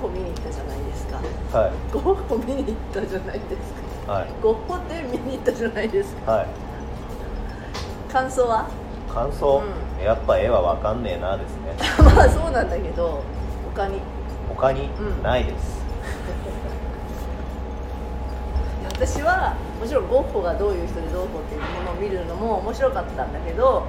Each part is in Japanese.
ッホ見に行ったじゃないですか。はい。ゴッホ見に行ったじゃないですか。はい。ゴッホ展見に行ったじゃないですか。はい。感想は？感想、うやっぱ絵はわかんねえなですね。まあそうなんだけど他に？他に？うん。ないです、私はもちろんゴッホがどういう人でどうこうっていうものを見るのも面白かったんだけど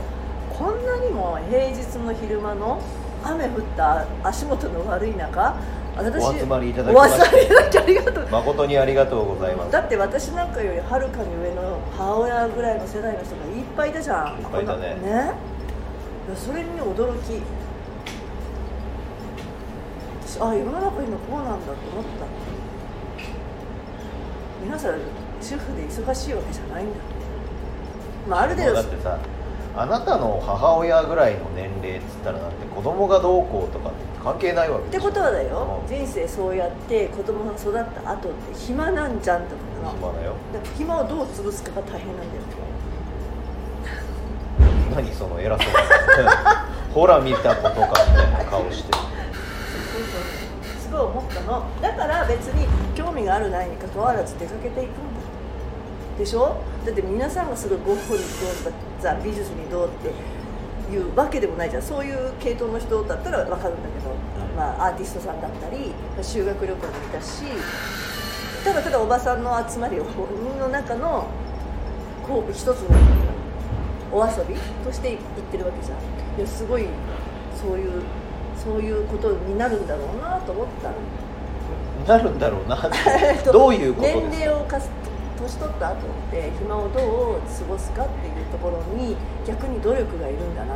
こんなにも平日の昼間の雨降った足元の悪い中私お集まりいただきまして。ありがとう。誠にありがとうございます。だって私なんかよりはるかに上の母親ぐらいの世代の人がいっぱいいたじゃん。いっぱいいたね。ね。それに驚き。私あ世の中今こうなんだと思った。皆さん主婦で忙しいわけじゃないんだまあある程度。だってさあなたの母親ぐらいの年齢っつったらだって子供がどうこうとかって関係ないわけってことはだようん。人生そうやって子供が育った後って暇なんじゃんってことなの。暇だよ。だから暇をどう潰すかが大変なんだよ。何その偉そうな。ほら見たことかみたいな顔して。そうそう。すごい思ったの。だから別に興味があるないにかかわらず出かけていくんだ。でしょ？だって皆さんがすごいゴッホにどうとかザ美術にどうっていうわけでもないじゃん。そういう系統の人だったら分かるんだけど、ん。まあ、アーティストさんだったり修学旅行にいたしただただおばさんの集まりの中のこう一つのお遊びとして行ってるわけじゃん。いやすごいそういうそういうことになるんだろうなと思ったの。なるんだろうな。えっとどういうこと年齢をかす年取った後って暇をどう過ごすかっていうところに逆に努力がいるんだな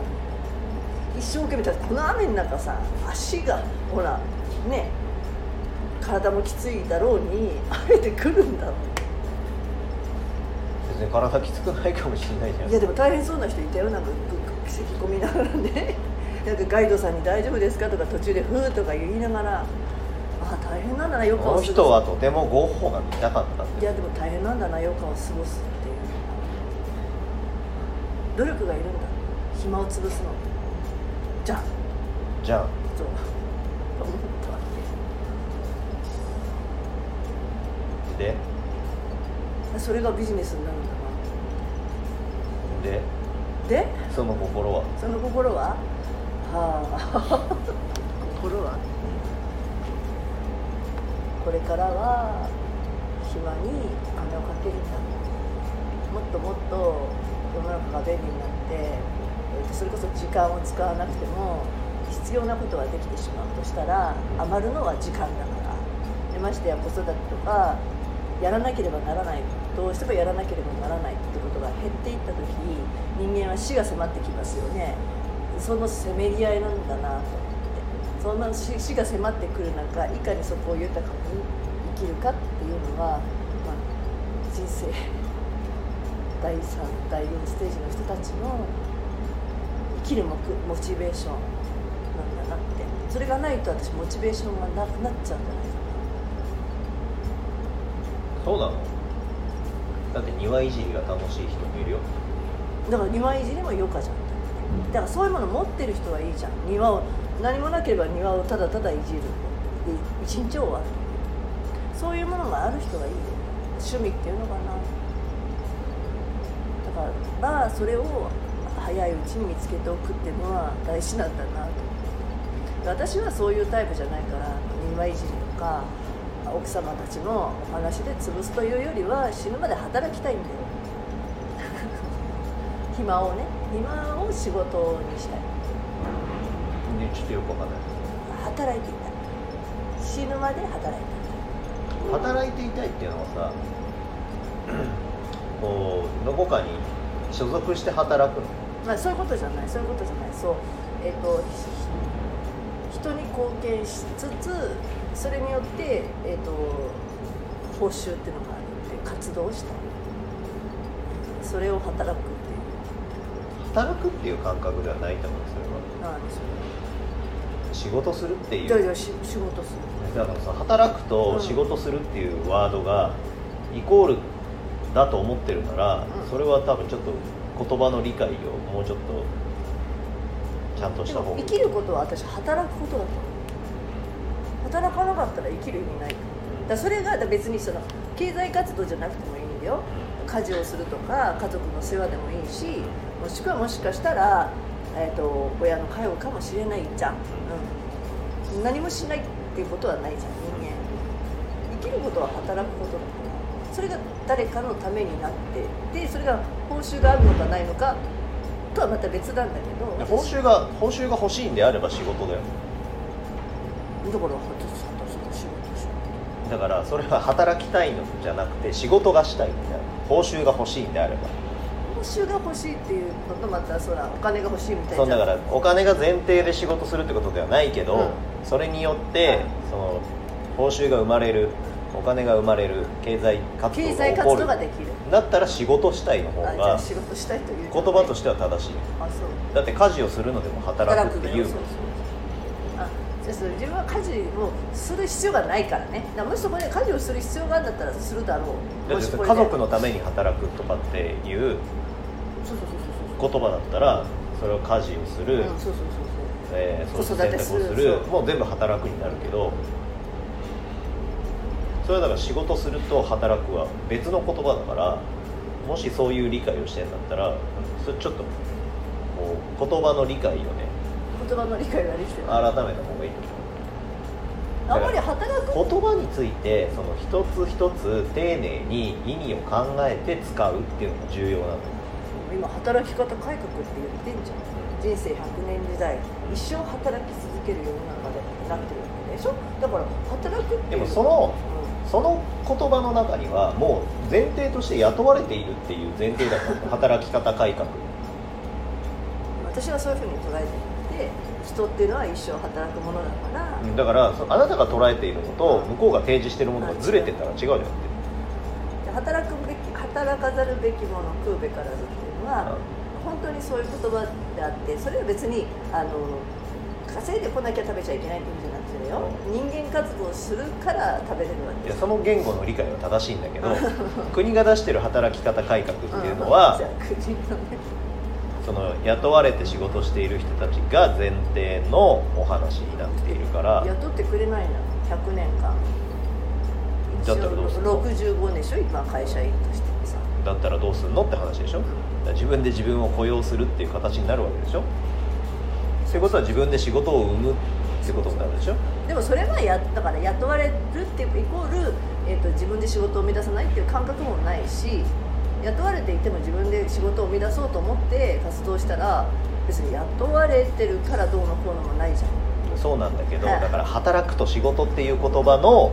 一生懸命だってこの雨の中さ足がほらね体もきついだろうにあえて来るんだもん別に体きつくないかもしれないじゃん。いやでも大変そうな人いたよ。なんかぐ咳込みながらね。なんかガイドさんに「大丈夫ですか?」とか途中で「ふー」とか言いながら大変なんだなよくこの人はとてもゴッホが見たかったんいでやでも大変なんだな余暇を過ごすっていう。努力がいるんだ。暇を潰すの。じゃんじゃあ。そう。思ったわで？けそれがビジネスになるんだで？なで？その心は？その心は？はあ。心は？これからは暇にお金をかけるんだ。もっともっと世の中が便利になってえーとそれこそ時間を使わなくても必要なことができてしまうとしたら余るのは時間だから。でましてや子育てとかやらなければならない。どうしてもやらなければならないってことが減っていった時人間は死が迫ってきますよね。そのせめぎ合いなんだなと。そんな死死が迫ってくる中いかにそこを豊かに生きるかっていうのは、まあ、人生 第3第4ステージの人たちの生きるモクモチベーションなんだなってそれがないと私モチベーションがなくなっちゃうんじゃないか。そうなのだって庭いじりが楽しい人もいるよ。なだから庭いじりも余暇じゃん。だからそういうもの持ってる人はいいじゃん。庭を何もなければ庭をただただいじる。一日終わる。そういうものがある人がいい。趣味っていうのかな。だからそれを早いうちに見つけておくっていうのは大事なんだなと。私はそういうタイプじゃないから庭いじりとか奥様たちのお話で潰すというよりは死ぬまで働きたいんだよ。暇をね暇を仕事にしたい。ちょっとよくわかんない。働いていた。い死ぬまで働いていた。い働いていたいっていうのはさ こうどこかに所属して働くの？まあそういうことじゃない。そういうことじゃない。そう。えっ、とひ人に貢献しつつそれによってえっ、と報酬っていうのがあるって活動をした。いそれを働くっていう。働くっていう感覚ではないと思うんですよなんでしょ仕事するっていう。いやいやし仕事する。だからさ働くと仕事するっていうワードがイコールだと思ってるなら、うん。それは多分ちょっと言葉の理解をもうちょっとちゃんとしでた方が。も生きることは私働くことだと思う。働かなかったら生きる意味ない。だそれが別にその経済活動じゃなくてもいいんだよ。家事をするとか家族の世話でもいいしもしくはもしかしたら、えー、と親の介護かもしれないじゃん、うん、何もしないっていうことはないじゃん人間。生きることは働くことだから。それが誰かのためになってでそれが報酬があるのかないのかとはまた別なんだけど。報酬が報酬が欲しいんであれば仕事だよ。だから仕事だからそれは働きたいのじゃなくて仕事がしたいみたいな報酬が欲しいんであれば。報酬が欲しいっていうのとまたそらお金が欲しいみたいなそうだからお金が前提で仕事するってことではないけど、うん。それによって、その報酬が生まれるお金が生まれる経済活動が起こる。動ができる。だったら仕事したいの方が仕事したいという言葉としては正しい。あそう。だって家事をするのでも働くっていう。あじゃあそれ自分は家事をする必要がないからね。だからもしそこで家事をする必要があるんだったらするだろう。だ家族のために働くとかっていう言葉だったらそれを家事をする、うんそうそうそうえー、子育てすするそう。もう全部働くになるけどそれはだから仕事すると働くは別の言葉だからもしそういう理解をしてんだったらそれちょっとこう言葉の理解をねそう言葉の理解ができてる。改めた方がいい。と思うあんまり働く。言葉についてその一つ一つ丁寧に意味を考えて使うっていうのが重要なの今働き方改革って言ってんじゃん。人生100年時代一生働き続ける世の中でなってるわけでしょ？だから働くってでもそのうその言葉の中にはもう前提として雇われているっていう前提だったの働き方改革。ん私はそういうふうに捉えていて人っていうのは一生働くものだから、だからそあなたが捉えているのとうん。向こうが提示しているものがずれてたら違うじゃんって。で働くべき働かざるべきもの食うべからずっていうのは、本当にそういう言葉であってそれは別にあの稼いでこなきゃ食べちゃいけないって意味じゃなくてだよ、人間活動するから食べれるわけ。いやその言語の理解は正しいんだけど 国が出してる働き方改革っていうのは その雇われて仕事している人たちが前提のお話になっているから。雇ってくれないの100年間。だったらどうするの？65年でしょ？今会社員として。さだったらどうするのって話でしょ？だから自分で自分を雇用するっていう形になるわけでしょ？ってことは自分で仕事を生むってことになるでしょ？でもそれはやだから雇われるってイコール、えー、と自分で仕事を生み出さないっていう感覚もないし雇われていても自分で仕事を生み出そうと思って活動したら別に雇われてるからどうのこうのもないじゃん。そうなんだけどはい。だから働くと仕事っていう言葉の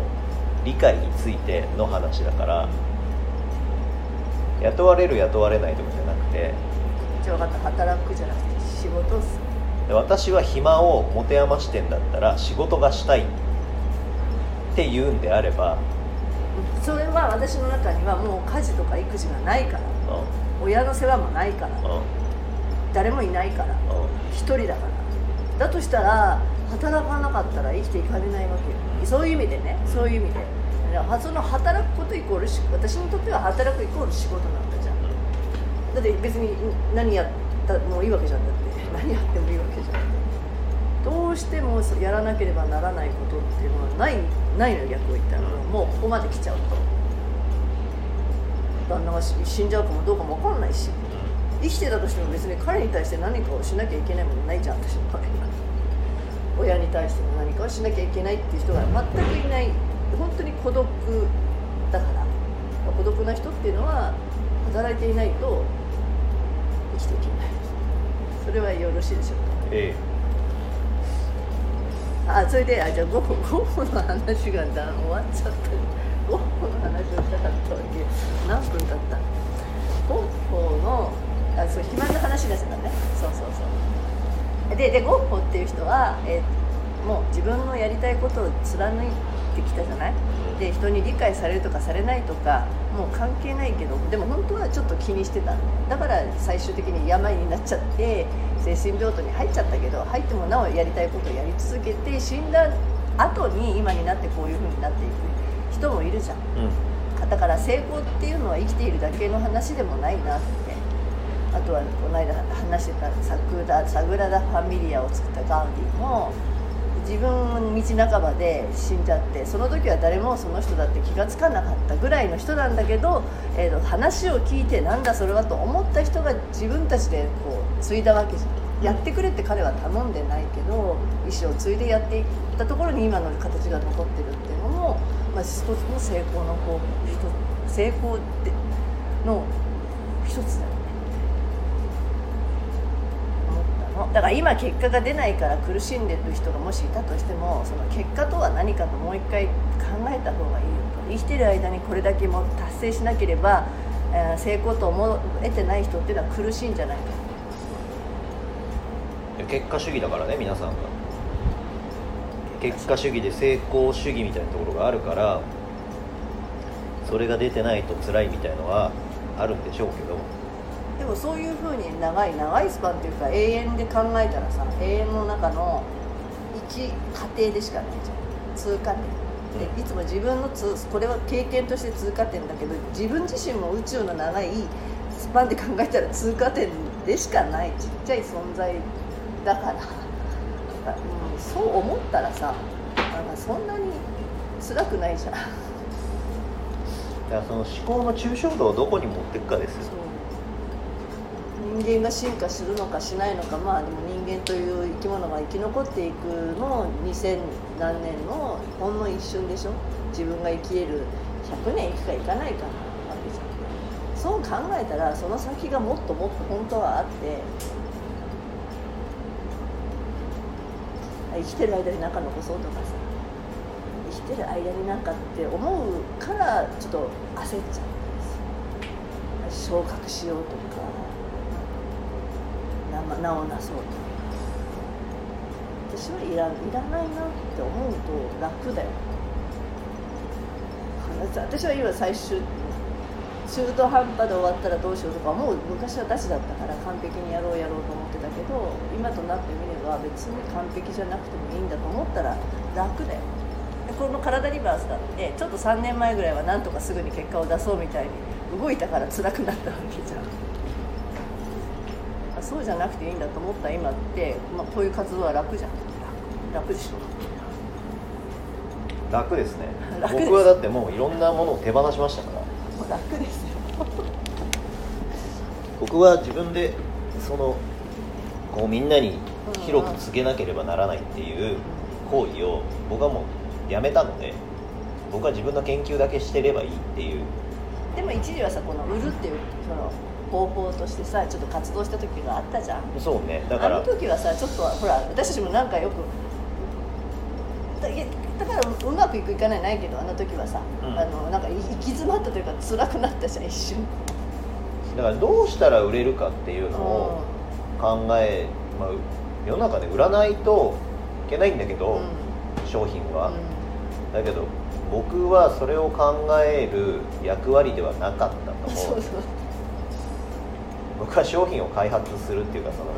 理解についての話だから雇われる雇われないとかじゃなくてじゃあ分かった働くじゃなくて仕事をす私は暇を持て余してんだったら仕事がしたいって言うんであれば、それは私の中にはもう家事とか育児がないからう親の世話もないからんうん。誰もいないからうん。一人だから。だとしたら働かなかったら生きていかれないわけよ。そういう意味でねそういう意味でだからその働くことイコール私にとっては働くイコール仕事なんだじゃん。だって別に何やったもういいわけじゃんだって。何やってもいいわけじゃん。どうしてもやらなければならないことっていうのはないないの逆を言ったら。もうここまで来ちゃうと。旦那が死死んじゃうかもどうかも分かんないし。生きてたとしても別に彼に対して何かをしなきゃいけないものないじゃん私の場合は。親に対しても何かをしなきゃいけないっていう人が全くいない。本当に孤独だから。孤独な人っていうのは働いていないと生きていけない。それはよろしいでしょうか？えあそれであじゃあゴッホの話がだ終わっちゃった。ゴッホの話をしたかったわけ。何分経った？ゴッホのあそう暇な話ですよね。そうそうそう。ででゴッホっていう人は、えーもう自分のやりたいことを貫いてきたじゃない？で人に理解されるとかされないとかもう関係ないけどでも本当はちょっと気にしてた。んだから最終的に病になっちゃって精神病棟に入っちゃったけど入ってもなおやりたいことをやり続けて死んだ後に今になってこういう風になっていく。人もいるじゃん。うん。だから成功っていうのは生きているだけの話でもないなって。あとはこの間話してたサグラダ・ファミリアを作ったガウディも自分道半ばで死んじゃってその時は誰もその人だって気が付かなかったぐらいの人なんだけど、えー、と話を聞いてなんだそれはと思った人が自分たちでこう継いだわけじゃん。やってくれって彼は頼んでないけど意思を継いでやっていったところに今の形が残ってるっていうのも、まあ、一つの成功の方成功の一つだよだから今結果が出ないから苦しんでる人がもしいたとしてもその結果とは何かともう一回考えた方がいいよと。生きてる間にこれだけも達成しなければ、えー、成功と思えてない人っていうのは苦しいんじゃないか結果主義だからね皆さんが。結果主義で成功主義みたいなところがあるからそれが出てないと辛いみたいのはあるんでしょうけど。でもそういうふうに長い長いスパンっていうか永遠で考えたらさ永遠の中の1過程でしかないじゃん。通過点。でいつも自分のつこれは経験として通過点だけど自分自身も宇宙の長いスパンで考えたら通過点でしかないちっちゃい存在だから、うん、そう思ったらさなんかそんなに辛くないじゃん。だからその思考の抽象度をどこに持っていくかですよ人間が進化するのかしないのかまあでも人間という生き物が生き残っていくの2000何年のほんの一瞬でしょ？自分が生きれる100年生きかいかないかなわけじゃんそう考えたらその先がもっともっと本当はあって生きてる間に何か残そうとかさ。生きてる間になんかって思うからちょっと焦っちゃうんです。昇格しようとか。名をなそう。と私はいらいらないなって思うと楽だよ。私は今最終中途半端で終わったらどうしようとかもう昔は出しだったから完璧にやろうやろうと思ってたけど今となってみれば別に完璧じゃなくてもいいんだと思ったら楽だよ。この体リバースだってちょっと3年前ぐらいはなんとかすぐに結果を出そうみたいに動いたから辛くなったわけじゃん。そうじゃなくていいんだと思った今って、まあ、こういう活動は楽じゃん。楽楽でしょ。楽ですね。僕はだってもういろんなものを手放しましたから。楽ですよ。僕は自分でそのこうみんなに広く告げなければならないっていう行為を僕はもうやめたので僕は自分の研究だけしてればいいっていう。でも一時はさこの売るっていうその方法としてさちょっと活動した時があったじゃん。そうね。だから。あの時はさちょっとほら私たちもなんかよくだだからうまくいくいかないないけどあの時はさ、うん、あのなんか行き詰まったというか辛くなったじゃん一瞬。だからどうしたら売れるかっていうのを考え、まあ、世の中で売らないといけないんだけど、うん、商品は、うん。だけど僕はそれを考える役割ではなかったと思う僕は商品を開発するっていうかその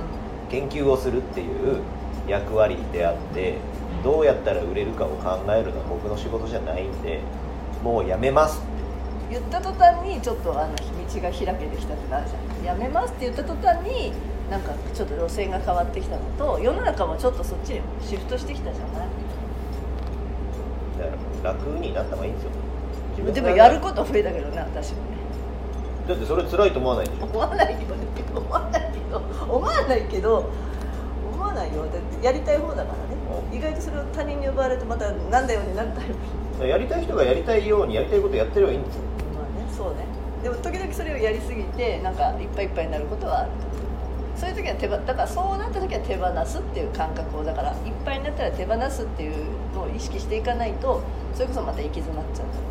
研究をするっていう役割であってどうやったら売れるかを考えるのは僕の仕事じゃないんでもうやめますって言った途端にちょっとあの道が開けてきたってなるじゃん。やめますって言った途端になんかちょっと路線が変わってきたのと世の中もちょっとそっちにシフトしてきたじゃない？楽になった方がいいんですよ。でもやること増えたけどね私もねだってそれ辛いと思わないでしょ？思わないけど思わないけど思わないけど思わないよ。だってやりたい方だからね。意外とそれを他人に奪われてまたなんだようになるタイプやりたい人がやりたいようにやりたいことやってればいいんですよ。まあね。そうね。でも時々それをやりすぎてなんかいっぱいいっぱいになることはある。とそういう時は手放だからそうなった時は手放すっていう感覚をだからいっぱいになったら手放すっていうのを意識していかないとそれこそまた行き詰まっちゃうんだろ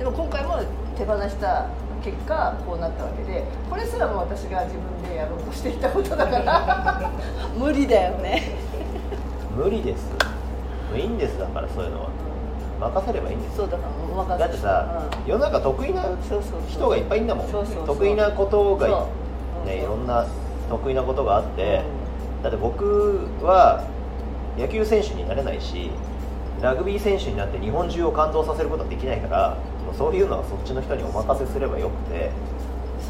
うね。でも今回も手放した結果こうなったわけでこれすらも私が自分でやろうとしていたことだから 無理だよね。無理です。いいんですだからそういうのは。任せればいいんです。そうだから任せだってさ、うん、世の中得意な人がいっぱいいんだもん。得意なことがねいろんな得意なことがあって、うん、だって僕は野球選手になれないしラグビー選手になって日本中を感動させることはできないからもうそういうのはそっちの人にお任せすればよくて。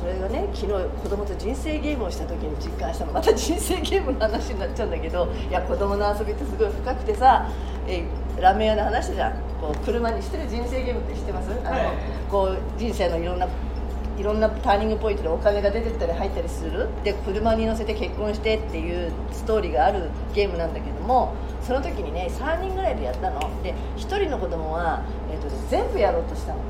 それがね昨日子供と人生ゲームをした時に実感したのまた人生ゲームの話になっちゃうんだけどいや子供の遊びってすごい深くてさ、えラーメン屋で話じゃんこう車にしてる人生ゲームって知ってます？あの、はい。こう人生のいろんないろんなターニングポイントでお金が出てったり入ったりする？で車に乗せて結婚してっていうストーリーがあるゲームなんだけどもその時にね3人ぐらいでやったの。で1人の子供は、えーとね、全部やろうとしたの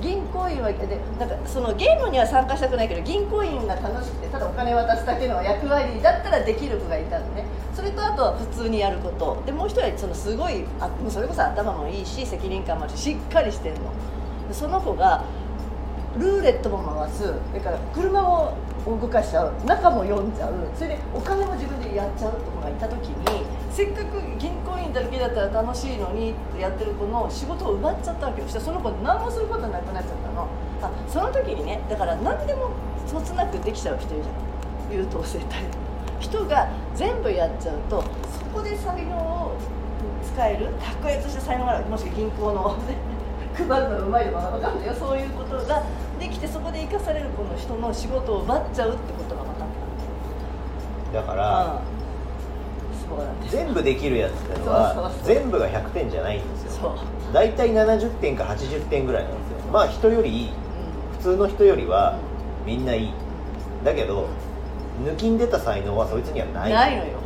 銀行員はでなんかそのゲームには参加したくないけど銀行員が楽しくてただお金渡すだけの役割だったらできる子がいたのね。それとあとは普通にやること。でもう一人はそのすごいあもうそれこそ頭もいいし責任感もあるししっかりしてるの。その子がルーレットも回す。それから車も動かしちゃう。中も読んじゃう。それでお金も自分でやっちゃうって子がいた時にせっかく銀行員だけだったら楽しいのにってやってる子の仕事を奪っちゃったわけよ。そしたらその子何もすることなくなっちゃったの。あその時にねだから何でもそつなくできちゃう人いるじゃん優等生タイプ人が全部やっちゃうとそこで才能を使える卓越した才能があるもしくは銀行の配るのがうまいとか分かんないよそういうことができてそこで生かされるこの人の仕事を奪っちゃうってことが分かっただから、うん全部できるやつってのはそうそうそう。全部が100点じゃないんですよ。大体70点か80点ぐらいなんですよ。まあ人よりいい。うん。普通の人よりはみんないい。だけど抜きん出た才能はそいつにはない。ないのよ。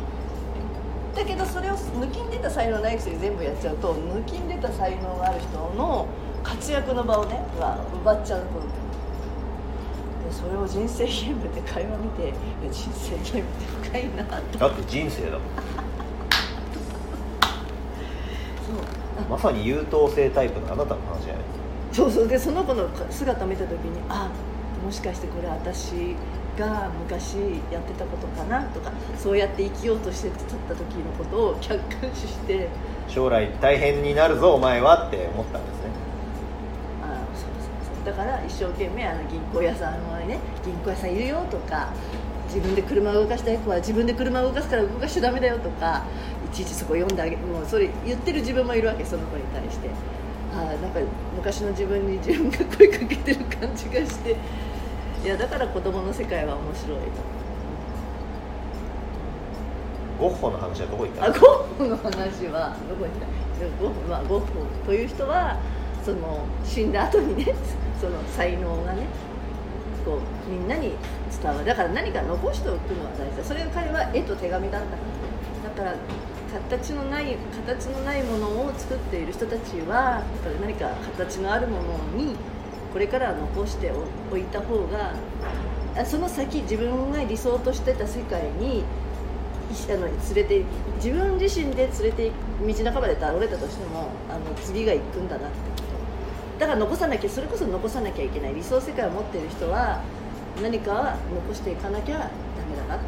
だけどそれを抜きん出た才能ないくせに全部やっちゃうと抜きん出た才能がある人の活躍の場をねは奪っちゃうこと。でそれを人生ゲームで会話見て人生ゲームって深いなと。だって人生だもん。そう。まさに優等生タイプのあなたの話じゃないそうそう。でその子の姿を見た時にあもしかしてこれ私が昔やってたことかなとかそうやって生きようとしてた時のことを客観視して。将来大変になるぞお前はって思ったんですだから一生懸命あの銀行屋さんはね銀行屋さんいるよとか自分で車を動かしたい子は自分で車を動かすから動かしちゃダメだよとかいちいちそこ読んであげもうそれ言ってる自分もいるわけその子に対して。あなんか昔の自分に自分が声かけてる感じがして。いやだから子供の世界は面白いゴッホの話はどこ行った？あのゴッホの話はどこに行った？ゴッホ,、まあ、ゴッホという人はその死んだ後にねその才能がねこうみんなに伝わる。だから何か残しておくのは大事だ。それが彼は絵と手紙だったからだから形のない形のないものを作っている人たちはやっぱり何か形のあるものにこれからは残しておいた方がその先自分が理想としてた世界にあの連れて自分自身で連れて道半ばで倒れたとしてもあの次が行くんだなって。だから残さなきゃそれこそ残さなきゃいけない理想世界を持っている人は何かは残していかなきゃダメだな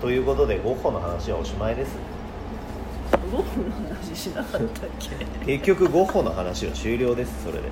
ということでゴッホの話はおしまいです。ゴッホの話しなかったっけ？結局ゴッホの話は終了ですそれで